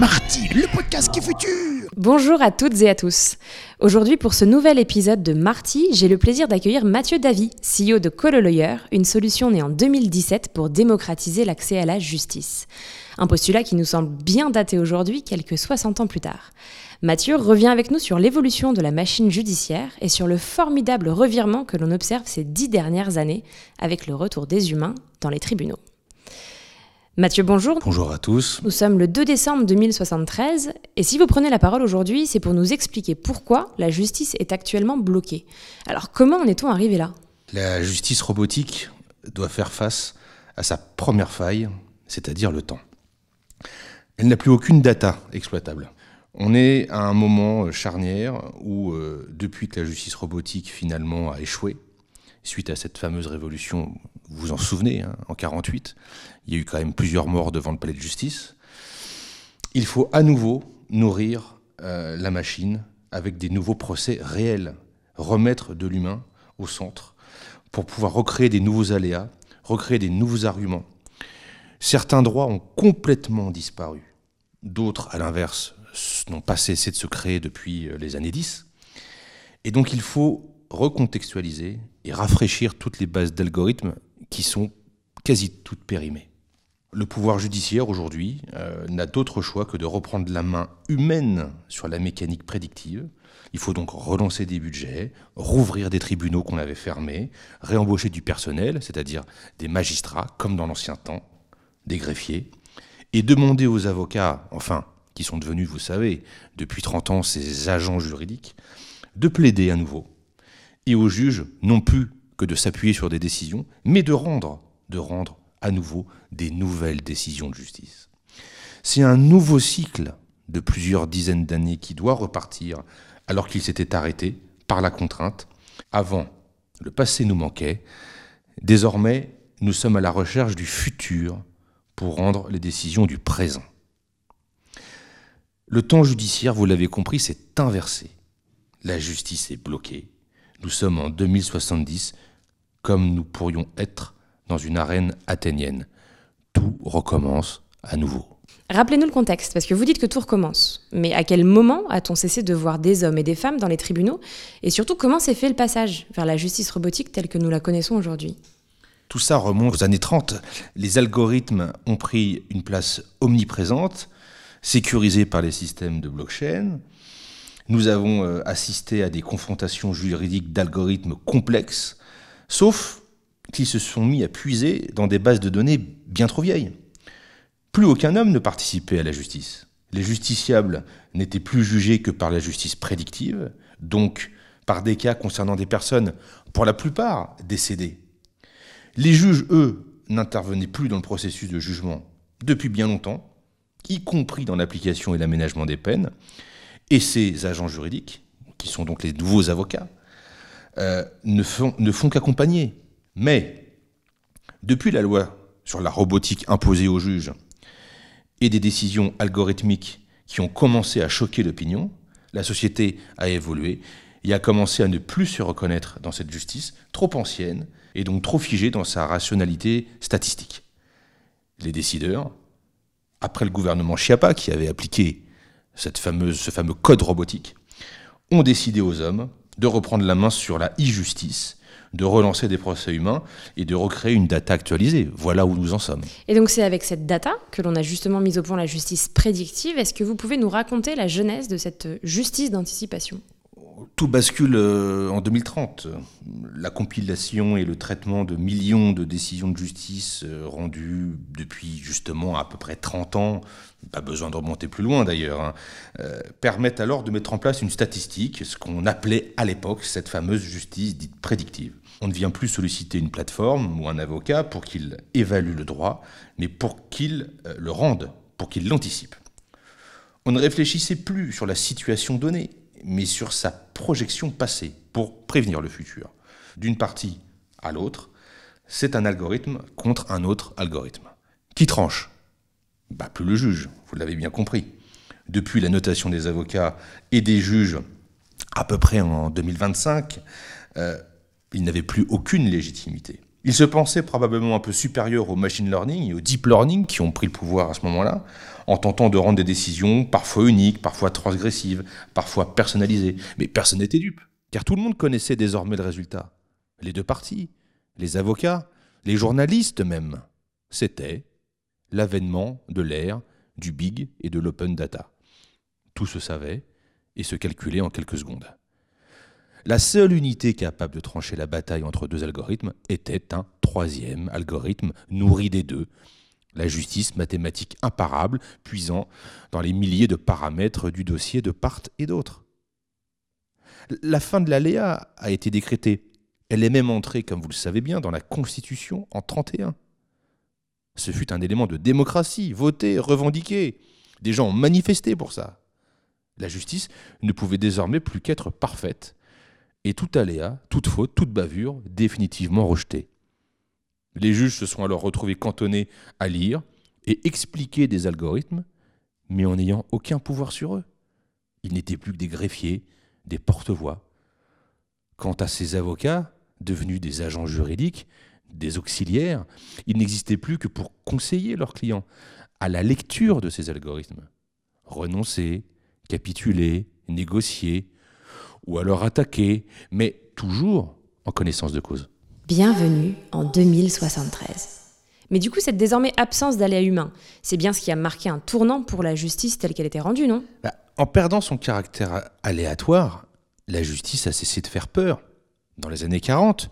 Marty, le podcast qui futur Bonjour à toutes et à tous. Aujourd'hui, pour ce nouvel épisode de Marty, j'ai le plaisir d'accueillir Mathieu Davy, CEO de Cololoyer, une solution née en 2017 pour démocratiser l'accès à la justice. Un postulat qui nous semble bien daté aujourd'hui, quelques 60 ans plus tard. Mathieu revient avec nous sur l'évolution de la machine judiciaire et sur le formidable revirement que l'on observe ces dix dernières années avec le retour des humains dans les tribunaux. Mathieu, bonjour. Bonjour à tous. Nous sommes le 2 décembre 2073 et si vous prenez la parole aujourd'hui, c'est pour nous expliquer pourquoi la justice est actuellement bloquée. Alors comment en est-on arrivé là? La justice robotique doit faire face à sa première faille, c'est-à-dire le temps. Elle n'a plus aucune data exploitable. On est à un moment charnière où, euh, depuis que la justice robotique finalement a échoué, suite à cette fameuse révolution, vous vous en souvenez, hein, en 48, il y a eu quand même plusieurs morts devant le palais de justice. Il faut à nouveau nourrir euh, la machine avec des nouveaux procès réels, remettre de l'humain au centre pour pouvoir recréer des nouveaux aléas, recréer des nouveaux arguments. Certains droits ont complètement disparu, d'autres, à l'inverse, n'ont pas cessé de se créer depuis euh, les années 10. Et donc il faut recontextualiser et rafraîchir toutes les bases d'algorithmes qui sont quasi toutes périmées. Le pouvoir judiciaire aujourd'hui euh, n'a d'autre choix que de reprendre la main humaine sur la mécanique prédictive. Il faut donc relancer des budgets, rouvrir des tribunaux qu'on avait fermés, réembaucher du personnel, c'est-à-dire des magistrats, comme dans l'ancien temps, des greffiers, et demander aux avocats, enfin, qui sont devenus, vous savez, depuis 30 ans, ces agents juridiques, de plaider à nouveau, et aux juges non plus que de s'appuyer sur des décisions, mais de rendre, de rendre à nouveau des nouvelles décisions de justice. C'est un nouveau cycle de plusieurs dizaines d'années qui doit repartir alors qu'il s'était arrêté par la contrainte. Avant, le passé nous manquait. Désormais, nous sommes à la recherche du futur pour rendre les décisions du présent. Le temps judiciaire, vous l'avez compris, s'est inversé. La justice est bloquée. Nous sommes en 2070, comme nous pourrions être dans une arène athénienne. Tout recommence à nouveau. Rappelez-nous le contexte, parce que vous dites que tout recommence. Mais à quel moment a-t-on cessé de voir des hommes et des femmes dans les tribunaux Et surtout, comment s'est fait le passage vers la justice robotique telle que nous la connaissons aujourd'hui Tout ça remonte aux années 30. Les algorithmes ont pris une place omniprésente, sécurisés par les systèmes de blockchain. Nous avons euh, assisté à des confrontations juridiques d'algorithmes complexes, sauf qu'ils se sont mis à puiser dans des bases de données bien trop vieilles. Plus aucun homme ne participait à la justice. Les justiciables n'étaient plus jugés que par la justice prédictive, donc par des cas concernant des personnes, pour la plupart, décédées. Les juges, eux, n'intervenaient plus dans le processus de jugement depuis bien longtemps, y compris dans l'application et l'aménagement des peines, et ces agents juridiques, qui sont donc les nouveaux avocats, euh, ne font, ne font qu'accompagner. Mais, depuis la loi sur la robotique imposée aux juges et des décisions algorithmiques qui ont commencé à choquer l'opinion, la société a évolué et a commencé à ne plus se reconnaître dans cette justice trop ancienne et donc trop figée dans sa rationalité statistique. Les décideurs, après le gouvernement Chiappa qui avait appliqué cette fameuse, ce fameux code robotique, ont décidé aux hommes de reprendre la main sur la e-justice, de relancer des procès humains et de recréer une data actualisée. Voilà où nous en sommes. Et donc c'est avec cette data que l'on a justement mis au point la justice prédictive. Est-ce que vous pouvez nous raconter la genèse de cette justice d'anticipation? Tout bascule euh, en 2030. La compilation et le traitement de millions de décisions de justice euh, rendues depuis justement à peu près 30 ans, pas besoin de remonter plus loin d'ailleurs, hein, euh, permettent alors de mettre en place une statistique, ce qu'on appelait à l'époque cette fameuse justice dite prédictive. On ne vient plus solliciter une plateforme ou un avocat pour qu'il évalue le droit, mais pour qu'il le rende, pour qu'il l'anticipe. On ne réfléchissait plus sur la situation donnée, mais sur sa projection passée pour prévenir le futur. D'une partie à l'autre, c'est un algorithme contre un autre algorithme. Qui tranche bah, Plus le juge, vous l'avez bien compris. Depuis la notation des avocats et des juges, à peu près en 2025, euh, il n'avait plus aucune légitimité. Ils se pensaient probablement un peu supérieurs au machine learning et au deep learning qui ont pris le pouvoir à ce moment-là, en tentant de rendre des décisions parfois uniques, parfois transgressives, parfois personnalisées. Mais personne n'était dupe, car tout le monde connaissait désormais le résultat. Les deux parties, les avocats, les journalistes même. C'était l'avènement de l'ère du big et de l'open data. Tout se savait et se calculait en quelques secondes. La seule unité capable de trancher la bataille entre deux algorithmes était un troisième algorithme nourri des deux, la justice mathématique imparable, puisant dans les milliers de paramètres du dossier de part et d'autre. La fin de l'aléa a été décrétée. Elle est même entrée, comme vous le savez bien, dans la Constitution en 31. Ce fut un élément de démocratie, voté, revendiqué. Des gens ont manifesté pour ça. La justice ne pouvait désormais plus qu'être parfaite, et tout aléa, toute faute, toute bavure définitivement rejetée. Les juges se sont alors retrouvés cantonnés à lire et expliquer des algorithmes, mais en n'ayant aucun pouvoir sur eux. Ils n'étaient plus que des greffiers, des porte-voix. Quant à ces avocats, devenus des agents juridiques, des auxiliaires, ils n'existaient plus que pour conseiller leurs clients à la lecture de ces algorithmes. Renoncer, capituler, négocier, ou alors attaquer, mais toujours en connaissance de cause. Bienvenue en 2073. Mais du coup, cette désormais absence d'aléa humain, c'est bien ce qui a marqué un tournant pour la justice telle qu'elle était rendue, non? Bah, En perdant son caractère aléatoire, la justice a cessé de faire peur. Dans les années 40,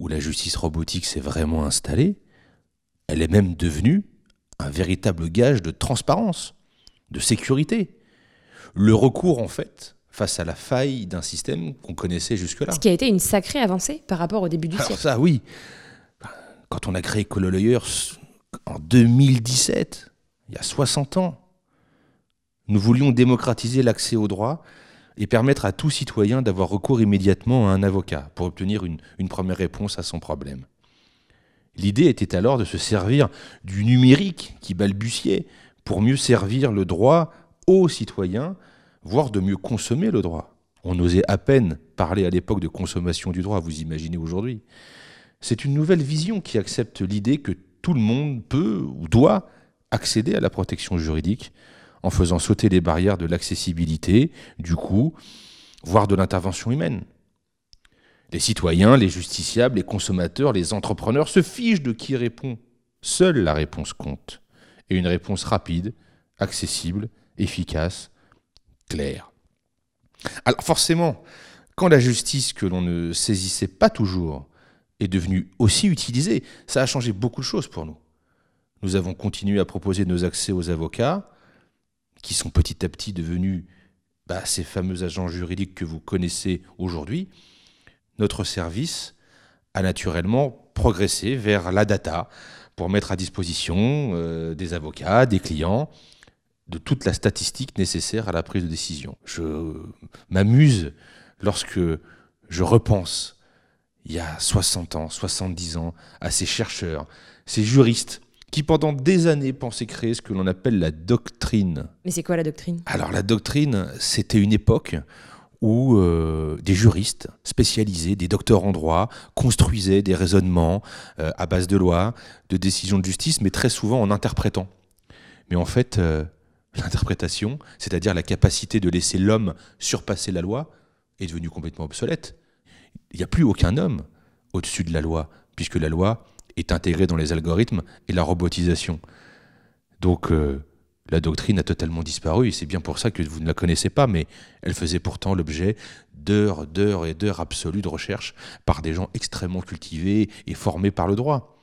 où la justice robotique s'est vraiment installée, elle est même devenue un véritable gage de transparence, de sécurité. Le recours, en fait, face à la faille d'un système qu'on connaissait jusque-là. Ce qui a été une sacrée avancée par rapport au début du Alors siècle. ça, oui. Quand on a créé Cololayer en 2017, il y a 60 ans, nous voulions démocratiser l'accès au droit et permettre à tout citoyen d'avoir recours immédiatement à un avocat pour obtenir une, une première réponse à son problème. L'idée était alors de se servir du numérique qui balbutiait pour mieux servir le droit aux citoyens voire de mieux consommer le droit. On osait à peine parler à l'époque de consommation du droit, vous imaginez aujourd'hui. C'est une nouvelle vision qui accepte l'idée que tout le monde peut ou doit accéder à la protection juridique en faisant sauter les barrières de l'accessibilité, du coût, voire de l'intervention humaine. Les citoyens, les justiciables, les consommateurs, les entrepreneurs se fichent de qui répond. Seule la réponse compte. Et une réponse rapide, accessible, efficace, Alors forcément, quand la justice que l'on ne saisissait pas toujours est devenue aussi utilisée, ça a changé beaucoup de choses pour nous. Nous avons continué à proposer nos accès aux avocats, qui sont petit à petit devenus bah, ces fameux agents juridiques que vous connaissez aujourd'hui. Notre service a naturellement progressé vers la data pour mettre à disposition euh, des avocats, des clients, de toute la statistique nécessaire à la prise de décision. Je m'amuse lorsque je repense il y a 60 ans, 70 ans, à ces chercheurs, ces juristes qui pendant des années pensaient créer ce que l'on appelle la doctrine. Mais c'est quoi la doctrine? Alors la doctrine, c'était une époque où euh, des juristes spécialisés, des docteurs en droit, construisaient des raisonnements euh, à base de lois, de décisions de justice, mais très souvent en interprétant. Mais en fait, euh, l'interprétation, c'est-à-dire la capacité de laisser l'homme surpasser la loi, est devenue complètement obsolète. Il n'y a plus aucun homme au-dessus de la loi, puisque la loi est intégrée dans les algorithmes et la robotisation. Donc euh, la doctrine a totalement disparu, et c'est bien pour ça que vous ne la connaissez pas, mais elle faisait pourtant l'objet d'heures, d'heures et d'heures absolues de recherche par des gens extrêmement cultivés et formés par le droit.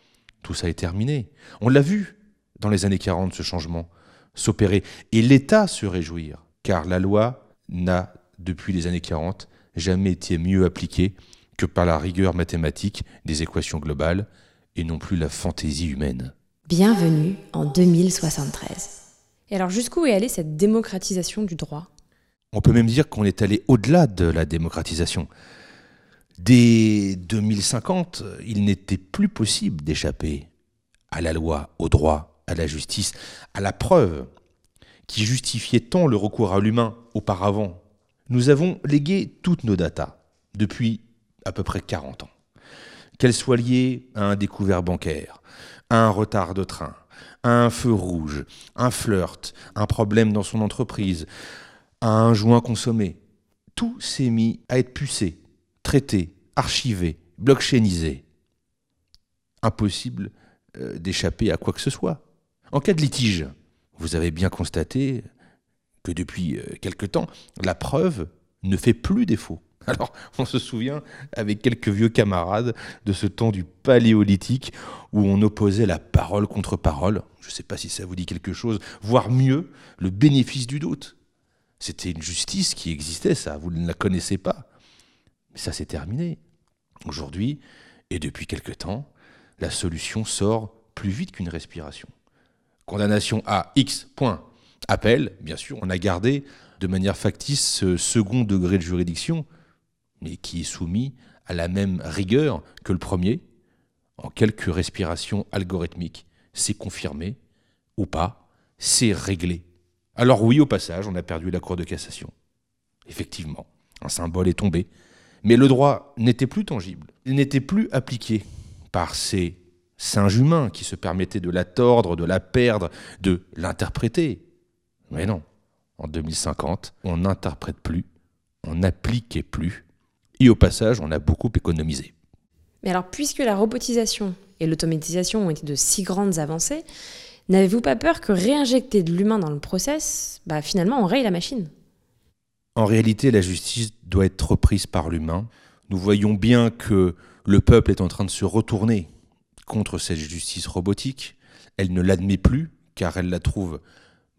Tout ça est terminé. On l'a vu dans les années 40, ce changement s'opérer. Et l'État se réjouir, car la loi n'a, depuis les années 40, jamais été mieux appliquée que par la rigueur mathématique des équations globales et non plus la fantaisie humaine. Bienvenue en 2073. Et alors jusqu'où est allée cette démocratisation du droit? On peut même dire qu'on est allé au-delà de la démocratisation. Dès 2050, il n'était plus possible d'échapper à la loi, au droit, à la justice, à la preuve qui justifiait tant le recours à l'humain auparavant. Nous avons légué toutes nos datas depuis à peu près 40 ans. qu'elles soient liées à un découvert bancaire, à un retard de train, à un feu rouge, un flirt, un problème dans son entreprise, à un joint consommé. Tout s'est mis à être pucé, traité, archivé, blockchainisé. Impossible euh, d'échapper à quoi que ce soit. En cas de litige, vous avez bien constaté que depuis euh, quelque temps, la preuve ne fait plus défaut. Alors, on se souvient, avec quelques vieux camarades, de ce temps du paléolithique où on opposait la parole contre parole. Je ne sais pas si ça vous dit quelque chose, voire mieux, le bénéfice du doute. C'était une justice qui existait, ça, vous ne la connaissez pas. Mais ça s'est terminé. Aujourd'hui, et depuis quelque temps, la solution sort plus vite qu'une respiration. Condamnation à X, point. Appel, bien sûr, on a gardé de manière factice ce second degré de juridiction, mais qui est soumis à la même rigueur que le premier, en quelques respirations algorithmiques. C'est confirmé ou pas, c'est réglé. Alors oui, au passage, on a perdu la Cour de cassation. Effectivement, un symbole est tombé. Mais le droit n'était plus tangible, il n'était plus appliqué par ces singes humains qui se permettaient de la tordre, de la perdre, de l'interpréter. Mais non, en 2050, on n'interprète plus, on n'appliquait plus, et au passage, on a beaucoup économisé. Mais alors, puisque la robotisation et l'automatisation ont été de si grandes avancées, n'avez-vous pas peur que réinjecter de l'humain dans le process, bah finalement, on raye la machine? En réalité, la justice doit être reprise par l'humain. Nous voyons bien que le peuple est en train de se retourner contre cette justice robotique. Elle ne l'admet plus car elle la trouve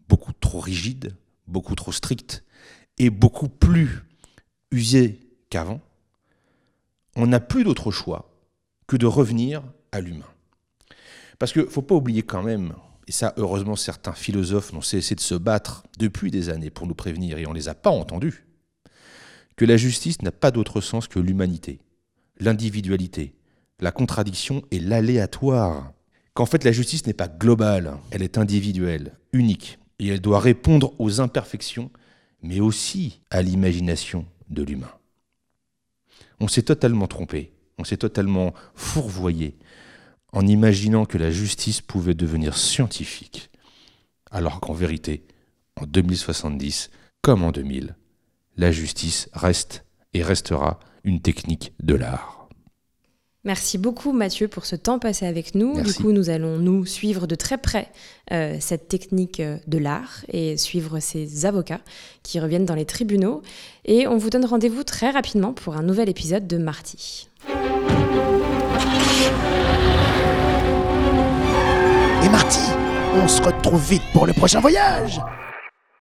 beaucoup trop rigide, beaucoup trop stricte et beaucoup plus usée qu'avant on n'a plus d'autre choix que de revenir à l'humain. Parce qu'il ne faut pas oublier quand même, et ça heureusement certains philosophes n'ont cessé de se battre depuis des années pour nous prévenir, et on ne les a pas entendus, que la justice n'a pas d'autre sens que l'humanité, l'individualité, la contradiction et l'aléatoire. Qu'en fait la justice n'est pas globale, elle est individuelle, unique, et elle doit répondre aux imperfections, mais aussi à l'imagination de l'humain on s'est totalement trompé, on s'est totalement fourvoyé en imaginant que la justice pouvait devenir scientifique, alors qu'en vérité, en 2070, comme en 2000, la justice reste et restera une technique de l'art. Merci beaucoup Mathieu pour ce temps passé avec nous. Du coup, nous allons nous suivre de très près euh, cette technique euh, de l'art et suivre ces avocats qui reviennent dans les tribunaux. Et on vous donne rendez-vous très rapidement pour un nouvel épisode de Marty. Et Marty, on se retrouve vite pour le prochain voyage